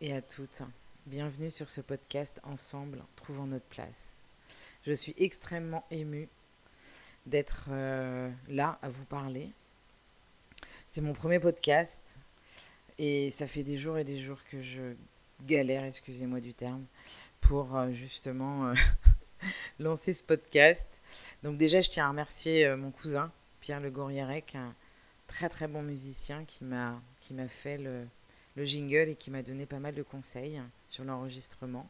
et à toutes. Bienvenue sur ce podcast Ensemble, trouvons notre place. Je suis extrêmement émue d'être euh, là à vous parler. C'est mon premier podcast et ça fait des jours et des jours que je galère, excusez-moi du terme, pour euh, justement euh, lancer ce podcast. Donc déjà, je tiens à remercier mon cousin, Pierre Le Gourierec, un très très bon musicien qui m'a qui m'a fait le, le jingle et qui m'a donné pas mal de conseils sur l'enregistrement.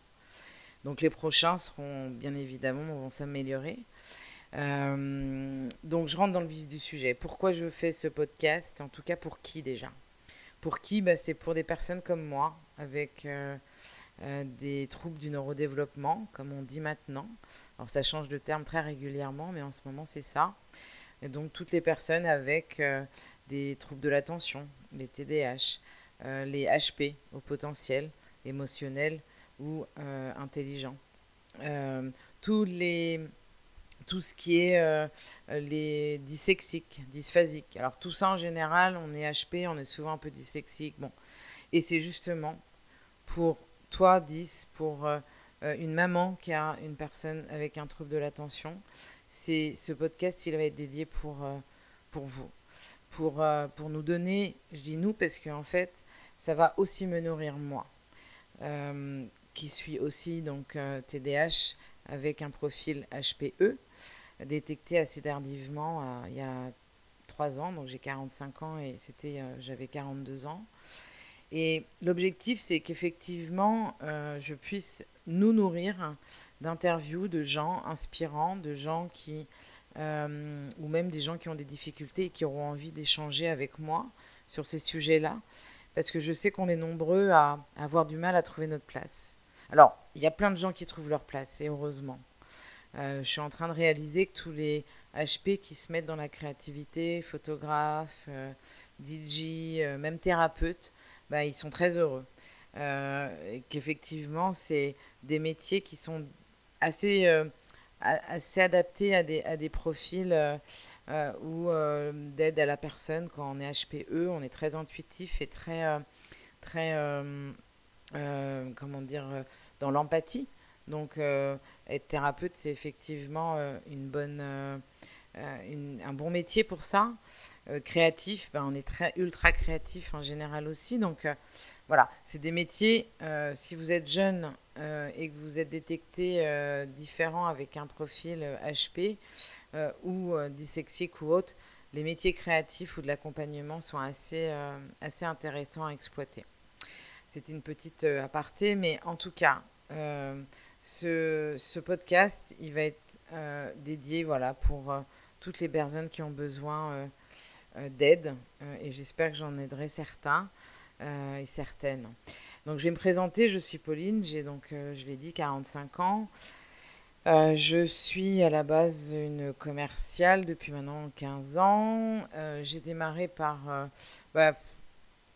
Donc les prochains seront bien évidemment vont s'améliorer. Euh, donc je rentre dans le vif du sujet. Pourquoi je fais ce podcast? En tout cas pour qui déjà? Pour qui? Bah, C'est pour des personnes comme moi avec euh, euh, des troubles du neurodéveloppement, comme on dit maintenant. Alors ça change de terme très régulièrement, mais en ce moment c'est ça. Donc toutes les personnes avec des troubles de l'attention, les TDAH, euh, les HP au potentiel émotionnel ou euh, intelligent. Euh, tous les, tout ce qui est les dyslexiques, dysphasiques. Alors tout ça en général, on est HP, on est souvent un peu dyslexique. Bon. Et c'est justement pour toi, 10, pour une maman qui a une personne avec un trouble de l'attention, ce podcast, il va être dédié pour, pour vous. Pour, pour nous donner, je dis nous parce qu'en fait, ça va aussi me nourrir moi, euh, qui suis aussi donc euh, avec un profil HPE, détecté assez tardivement euh, il y a 3 ans, donc j'ai 45 ans et c'était j'avais 42 ans. Et l'objectif, c'est qu'effectivement, je puisse nous nourrir d'interviews de gens inspirants, de gens qui, ou même des gens qui ont des difficultés et qui auront envie d'échanger avec moi sur ces sujets-là parce que je sais qu'on est nombreux à, avoir du mal à trouver notre place. Alors, il y a plein de gens qui trouvent leur place, et heureusement. Euh, je suis en train de réaliser que tous les HP qui se mettent dans la créativité, photographes, euh, DJ, euh, même thérapeutes, bah, ils sont très heureux. qu'effectivement, c'est des métiers qui sont assez, assez adaptés à des, à des profils euh, ou euh, d'aide à la personne quand on est HPE. On est très intuitif et très, euh, très comment dire, dans l'empathie. Donc, être thérapeute, c'est effectivement une bonne, un bon métier pour ça. créatif, ben, on est très ultra créatif en général aussi. Donc, voilà, c'est des métiers, si vous êtes jeune et que vous êtes détecté différent avec un profil HP, euh, ou euh, dyslexiques ou autres, les métiers créatifs ou de l'accompagnement sont assez, euh, assez intéressants à exploiter. C'est une petite aparté, mais en tout cas, ce, ce, podcast, il va être dédié voilà, pour toutes les personnes qui ont besoin d'aide, et j'espère que j'en aiderai certains et certaines. Donc je vais me présenter, je suis Pauline, j'ai donc, je l'ai dit, 45 ans. Euh, je suis à la base une commerciale depuis maintenant 15 ans. Euh, j'ai démarré par euh, bah,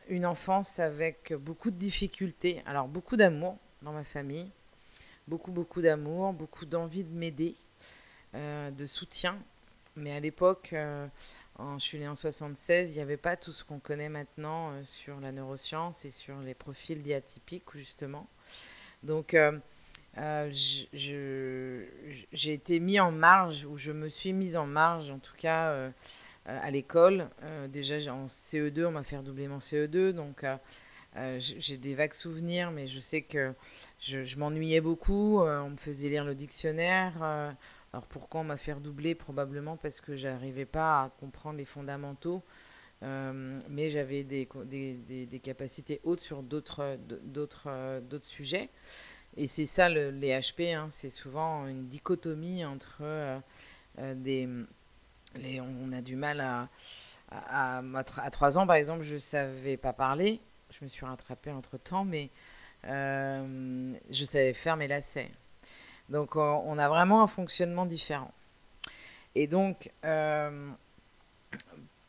une enfance avec beaucoup de difficultés, alors beaucoup d'amour dans ma famille, beaucoup beaucoup d'amour, beaucoup d'envie de m'aider, de soutien. Mais à l'époque, je suis née en 76, il n'y avait pas tout ce qu'on connaît maintenant sur la neuroscience et sur les profils diatypiques justement. Donc euh, j'ai été mis en marge, ou je me suis mise en marge, en tout cas, euh, euh, à l'école. déjà, en CE2, on m'a fait redoubler mon CE2, donc j'ai des vagues souvenirs, mais je sais que je, m'ennuyais beaucoup. on me faisait lire le dictionnaire. Alors pourquoi on m'a fait redoubler? Probablement parce que j'arrivais pas à comprendre les fondamentaux. mais j'avais des, des, capacités hautes sur d'autres sujets. Et c'est ça les HP, hein, c'est souvent une dichotomie entre euh, euh, des... On a du mal à, à, à, 3 ans, par exemple, je savais pas parler. Je me suis rattrapée entre-temps, mais euh, je savais faire mes lacets. Donc on a vraiment un fonctionnement différent. Et donc,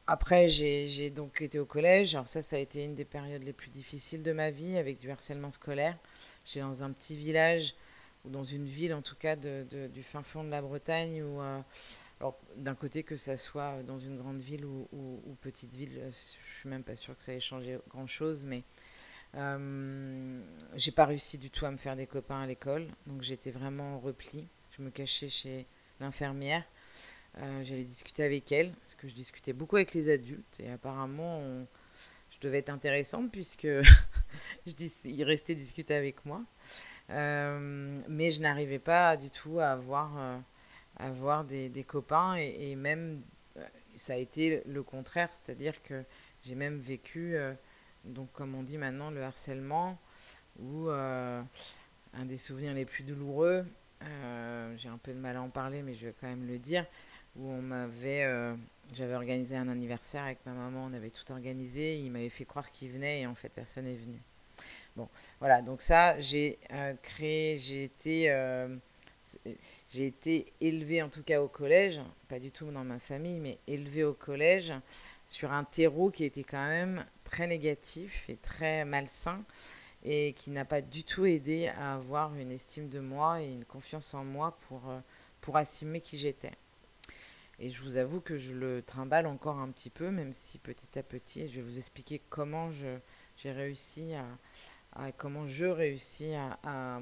après, j'ai donc été au collège. Alors ça, ça a été une des périodes les plus difficiles de ma vie, avec du harcèlement scolaire. J'étais dans un petit village, ou dans une ville en tout cas, du fin fond de la Bretagne, où, euh, alors d'un côté que ça soit dans une grande ville ou, petite ville, je suis même pas sûre que ça ait changé grand-chose, mais Euh, j'ai pas réussi du tout à me faire des copains à l'école, donc j'étais vraiment en repli. Je me cachais chez l'infirmière. Euh, j'allais discuter avec elle, parce que je discutais beaucoup avec les adultes, et apparemment, je devais être intéressante, puisque je dis, il restait discuter avec moi. Euh, mais je n'arrivais pas du tout à avoir, des, copains, et, même, ça a été le contraire, c'est-à-dire que j'ai même vécu, donc comme on dit maintenant, le harcèlement, ou un des souvenirs les plus douloureux, j'ai un peu de mal à en parler, mais je vais quand même le dire, où on m'avait, euh, j'avais organisé un anniversaire avec ma maman, on avait tout organisé, il m'avait fait croire qu'il venait et en fait personne n'est venu. Bon, voilà, donc ça, j'ai euh, créé, j'ai été, euh, j'ai été élevée en tout cas au collège, pas du tout dans ma famille, mais élevée au collège sur un terreau qui était quand même très négatif et très malsain et qui n'a pas du tout aidé à avoir une estime de moi et une confiance en moi pour, pour assumer qui j'étais. Et je vous avoue que je le trimballe encore un petit peu, même si petit à petit, je vais vous expliquer comment j'ai réussi à, comment je réussis à,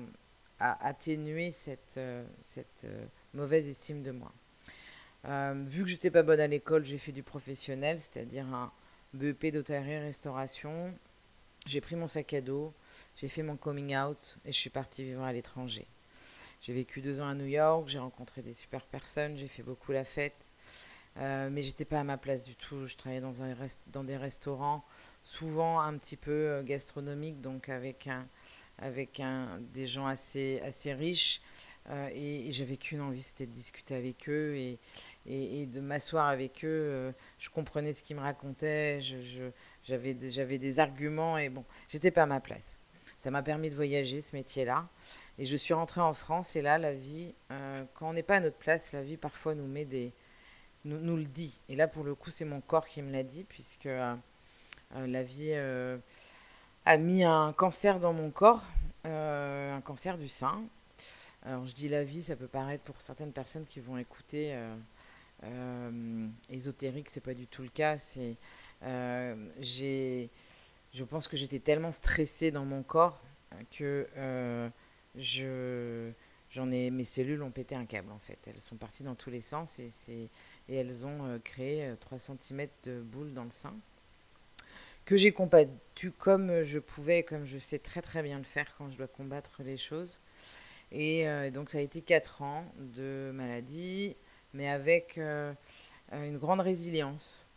atténuer cette, euh, cette euh, mauvaise estime de moi. Euh, vu que j'étais pas bonne à l'école, j'ai fait du professionnel, c'est-à-dire un BEP d'hôtellerie-restauration. J'ai pris mon sac à dos, j'ai fait mon coming out et je suis partie vivre à l'étranger. J'ai vécu deux ans à New York, j'ai rencontré des super personnes, j'ai fait beaucoup la fête. Euh, mais j'étais pas à ma place du tout. Je travaillais dans, un dans des restaurants, souvent un petit peu euh, gastronomiques, donc avec, un, avec un, des gens assez, assez riches. Euh, et, j'avais qu'une envie, c'était de discuter avec eux et, et, de m'asseoir avec eux. je comprenais ce qu'ils me racontaient, j'avais des arguments et bon, j'étais pas à ma place. Ça m'a permis de voyager, ce métier-là. Et je suis rentrée en France et là, la vie, quand on n'est pas à notre place, la vie parfois nous met des, nous, le dit. Et là, pour le coup, c'est mon corps qui me l'a dit, puisque euh, euh, la vie euh, a mis un cancer dans mon corps, un cancer du sein. Alors, je dis la vie, ça peut paraître pour certaines personnes qui vont écouter ésotérique, c'est pas du tout le cas. C'est, j'ai, je pense que j'étais tellement stressée dans mon corps que je, j'en ai, mes cellules ont pété un câble en fait. Elles sont parties dans tous les sens et c'est et elles ont euh, créé 3 euh, cm de boule dans le sein que j'ai combattu comme je pouvais comme je sais très très bien le faire quand je dois combattre les choses. Et euh, donc ça a été 4 ans de maladie, mais avec une grande résilience.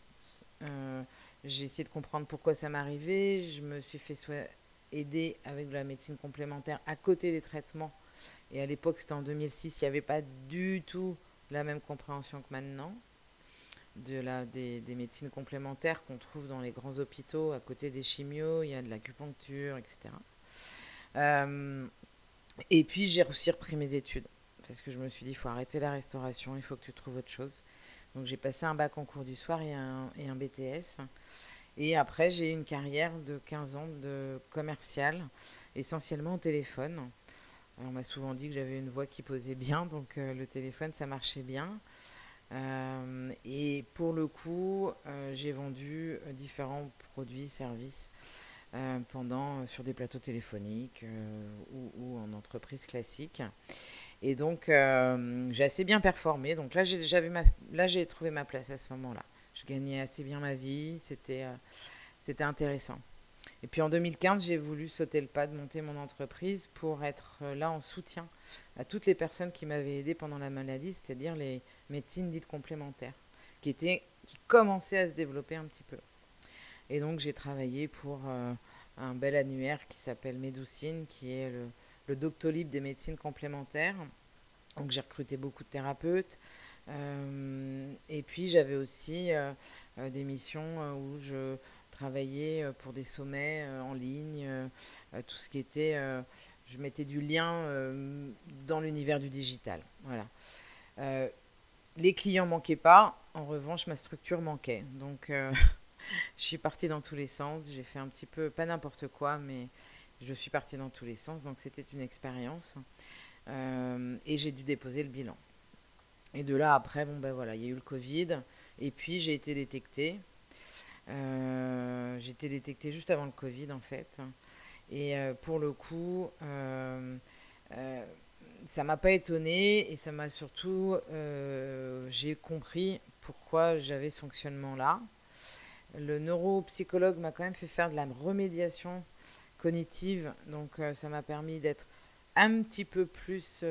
j'ai essayé de comprendre pourquoi ça m'arrivait. Je me suis fait aider avec de la médecine complémentaire à côté des traitements. Et à l'époque, c'était en 2006, il n'y avait pas du tout la même compréhension que maintenant de la, des, des médecines complémentaires qu'on trouve dans les grands hôpitaux. À côté des chimios, il y a de l'acupuncture, etc. Euh, et puis j'ai aussi repris mes études parce que je me suis dit il faut arrêter la restauration, il faut que tu trouves autre chose. Donc j'ai passé un bac en cours du soir et un, BTS. Et après j'ai eu une carrière de 15 ans de commercial, essentiellement au téléphone on m'a souvent dit que j'avais une voix qui posait bien, donc euh, le téléphone, ça marchait bien. Euh, et pour le coup, euh, j'ai vendu différents produits, services pendant sur des plateaux téléphoniques ou, en entreprise classique. Et donc, j'ai assez bien performé. Donc là, j'ai trouvé ma place à ce moment-là. Je gagnais assez bien ma vie. C'était, c'était intéressant. Et puis en 2015, j'ai voulu sauter le pas de monter mon entreprise pour être euh, là en soutien à toutes les personnes qui m'avaient aidé pendant la maladie, c'est-à-dire les médecines dites complémentaires, qui, étaient, qui commençaient à se développer un petit peu. Et donc j'ai travaillé pour euh, un bel annuaire qui s'appelle Médoucine, qui est le, le Doctolib des médecines complémentaires. Donc j'ai recruté beaucoup de thérapeutes. Euh, et puis j'avais aussi des missions où je travailler euh, pour des sommets euh, en ligne, euh, tout ce qui était je mettais du lien dans l'univers du digital. Voilà. les clients manquaient pas, en revanche, ma structure manquait. Donc, je suis partie dans tous les sens. J'ai fait un petit peu, pas n'importe quoi, mais je suis partie dans tous les sens. Donc, c'était une expérience. et j'ai dû déposer le bilan. Et de là, après, bon, ben voilà, il y a eu le Covid. Et puis, j'ai été détectée. Euh, j'ai été détectée juste avant le Covid, en fait. Et pour le coup, ça m'a pas étonné et ça m'a surtout, j'ai compris pourquoi j'avais ce fonctionnement-là. Le neuropsychologue m'a quand même fait faire de la remédiation cognitive, donc ça m'a permis d'être un petit peu plus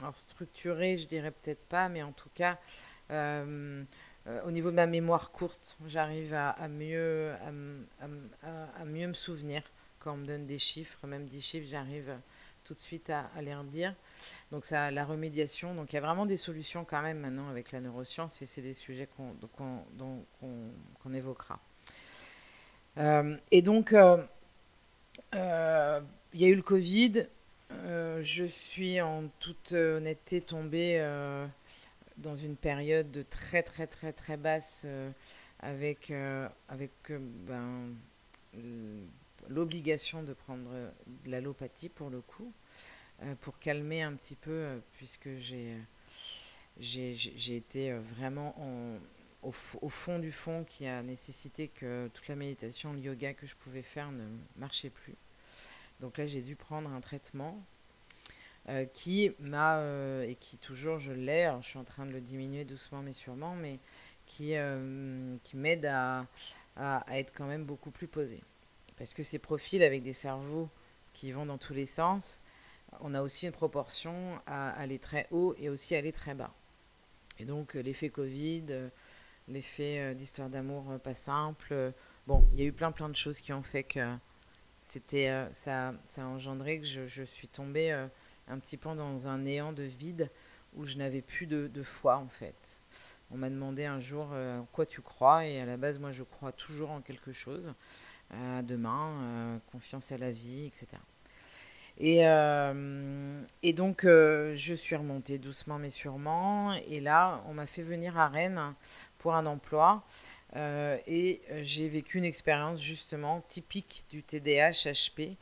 alors structuré, je dirais peut-être pas, mais en tout cas, euh, euh, au niveau de ma mémoire courte, j'arrive à, mieux, à, mieux me souvenir quand on me donne des chiffres, même des chiffres, j'arrive tout de suite à, les redire. Donc ça, la remédiation, donc il y a vraiment des solutions quand même maintenant avec la neuroscience et c'est des sujets qu'on qu'on évoquera. Euh, et donc, il y a eu le Covid, euh, je suis en toute honnêteté tombée euh, dans une période de très très très très basse euh, avec, avec ben, l'obligation de prendre de l'allopathie pour le coup, pour calmer un petit peu, puisque j'ai, j'ai, été vraiment au, fond du fond qui a nécessité que toute la méditation, le yoga que je pouvais faire ne marchait plus. Donc là, j'ai dû prendre un traitement euh, qui m'a, euh, et qui toujours je l'ai, je suis en train de le diminuer doucement mais sûrement, mais qui, euh, qui m'aide à, à, être quand même beaucoup plus posé. Parce que ces profils avec des cerveaux qui vont dans tous les sens, on a aussi une proportion à aller très haut et aussi à aller très bas. Et donc l'effet Covid, l'effet d'histoire d'amour pas simple, bon, il y a eu plein plein de choses qui ont fait que c'était euh, ça, ça a engendré que je, suis tombée euh, un petit peu dans un néant de vide où je n'avais plus de, foi en fait. On m'a demandé un jour euh, quoi tu crois? Et à la base moi je crois toujours en quelque chose, à demain, confiance à la vie, etc. Et, et donc je suis remontée doucement mais sûrement et là on m'a fait venir à Rennes pour un emploi euh, et euh, j'ai vécu une expérience justement typique du TDAH-HP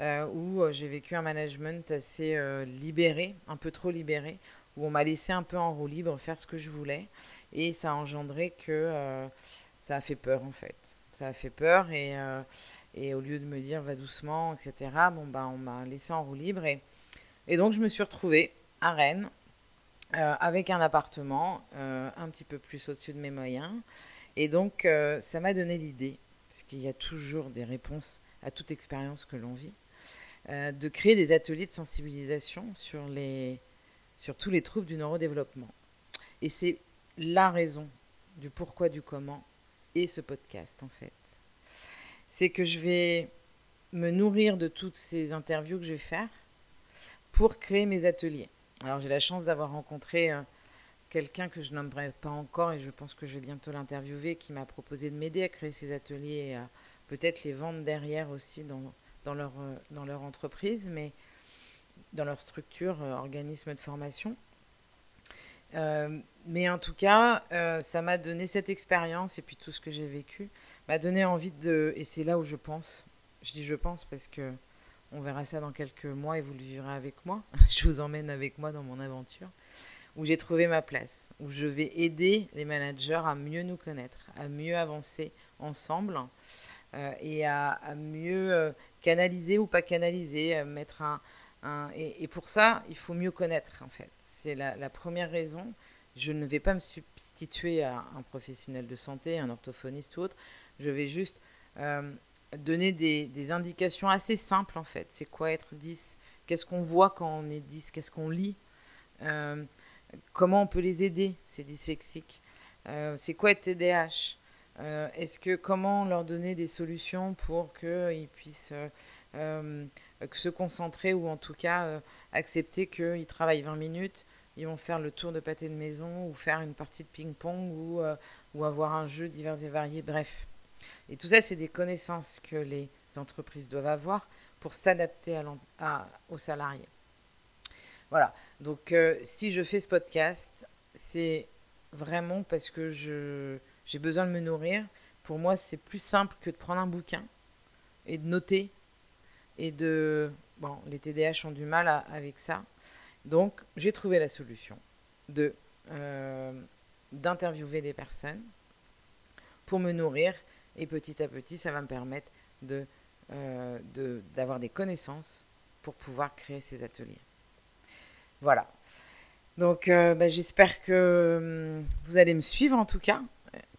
euh, où j'ai vécu un management assez libéré, un peu trop libéré, où on m'a laissé un peu en roue libre faire ce que je voulais. Et ça a engendré que ça a fait peur en fait. Ça a fait peur et, et au lieu de me dire va doucement, etc., bon, bah, on m'a laissé en roue libre. Et, et donc je me suis retrouvée à Rennes avec un appartement un petit peu plus au-dessus de mes moyens. Et donc, euh, ça m'a donné l'idée, parce qu'il y a toujours des réponses à toute expérience que l'on vit, euh, de créer des ateliers de sensibilisation sur, les, sur tous les troubles du neurodéveloppement. Et c'est la raison du pourquoi, du comment, et ce podcast, en fait. C'est que je vais me nourrir de toutes ces interviews que je vais faire pour créer mes ateliers. Alors j'ai la chance d'avoir rencontré euh, quelqu'un que je n'aimerais pas encore et je pense que je vais bientôt l'interviewer qui m'a proposé de m'aider à créer ces ateliers et à peut-être les vendre derrière aussi dans, dans, leur, euh, dans leur entreprise, mais dans leur structure, euh, organisme de formation. Mais en tout cas, ça m'a donné cette expérience et puis tout ce que j'ai vécu m'a donné envie de. Et c'est là où je pense. Je dis je pense parce que on verra ça dans quelques mois et vous le vivrez avec moi. je vous emmène avec moi dans mon aventure où j'ai trouvé ma place, où je vais aider les managers à mieux nous connaître, à mieux avancer ensemble euh, et à, mieux euh, canaliser ou pas canaliser, euh, mettre un, et, pour ça, il faut mieux connaître en fait. C'est la, première raison. Je ne vais pas me substituer à un professionnel de santé, un orthophoniste ou autre. Je vais juste donner des, indications assez simples en fait. C'est quoi être 10 Qu'est-ce qu'on voit quand on est 10 Qu'est-ce qu'on lit? Comment on peut les aider, ces dyslexiques? Euh, C'est quoi être TDAH euh, Est-ce que comment leur donner des solutions pour qu'ils puissent euh, se concentrer ou en tout cas accepter qu'ils travaillent 20 minutes, ils vont faire le tour de pâté de maison ou faire une partie de ping-pong ou, ou avoir un jeu divers et varié, bref. Et tout ça, c'est des connaissances que les entreprises doivent avoir pour s'adapter aux salariés. Voilà. Donc, euh, si je fais ce podcast, c'est vraiment parce que j'ai besoin de me nourrir. Pour moi, c'est plus simple que de prendre un bouquin et de noter. Et de. Bon, les TDAH ont du mal avec ça. Donc, j'ai trouvé la solution euh, d'interviewer des personnes pour me nourrir. Et petit à petit, ça va me permettre de d'avoir des connaissances pour pouvoir créer ces ateliers. Voilà. Donc bah, j'espère que hum, vous allez me suivre en tout cas,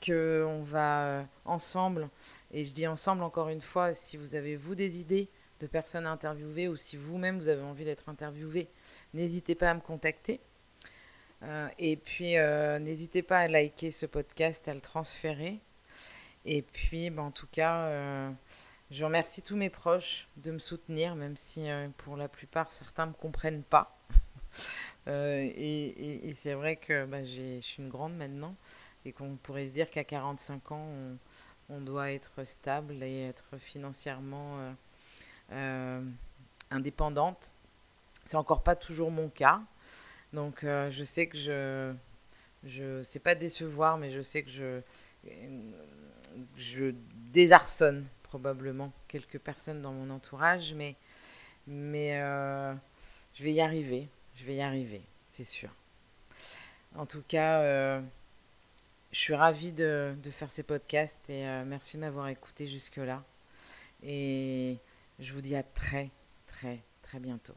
qu'on va ensemble, et je dis ensemble encore une fois, si vous avez vous des idées de personnes à interviewer ou si vous-même vous avez envie d'être interviewé, n'hésitez pas à me contacter. Euh, et puis, euh, n'hésitez pas à liker ce podcast, à le transférer. Et puis, ben, en tout cas, euh, je remercie tous mes proches de me soutenir, même si pour la plupart, certains ne me comprennent pas. et, c'est vrai que ben, je suis une grande maintenant et qu'on pourrait se dire qu'à 45 ans, on, doit être stable et être financièrement indépendante. C'est encore pas toujours mon cas. Donc euh, je sais que je je sais pas décevoir, mais je sais que je je désarçonne probablement quelques personnes dans mon entourage, mais, mais euh, je vais y arriver. Je vais y arriver, c'est sûr. En tout cas, euh, je suis ravie de, faire ces podcasts et euh, merci de m'avoir écouté jusque-là. Et je vous dis à très, très, très bientôt.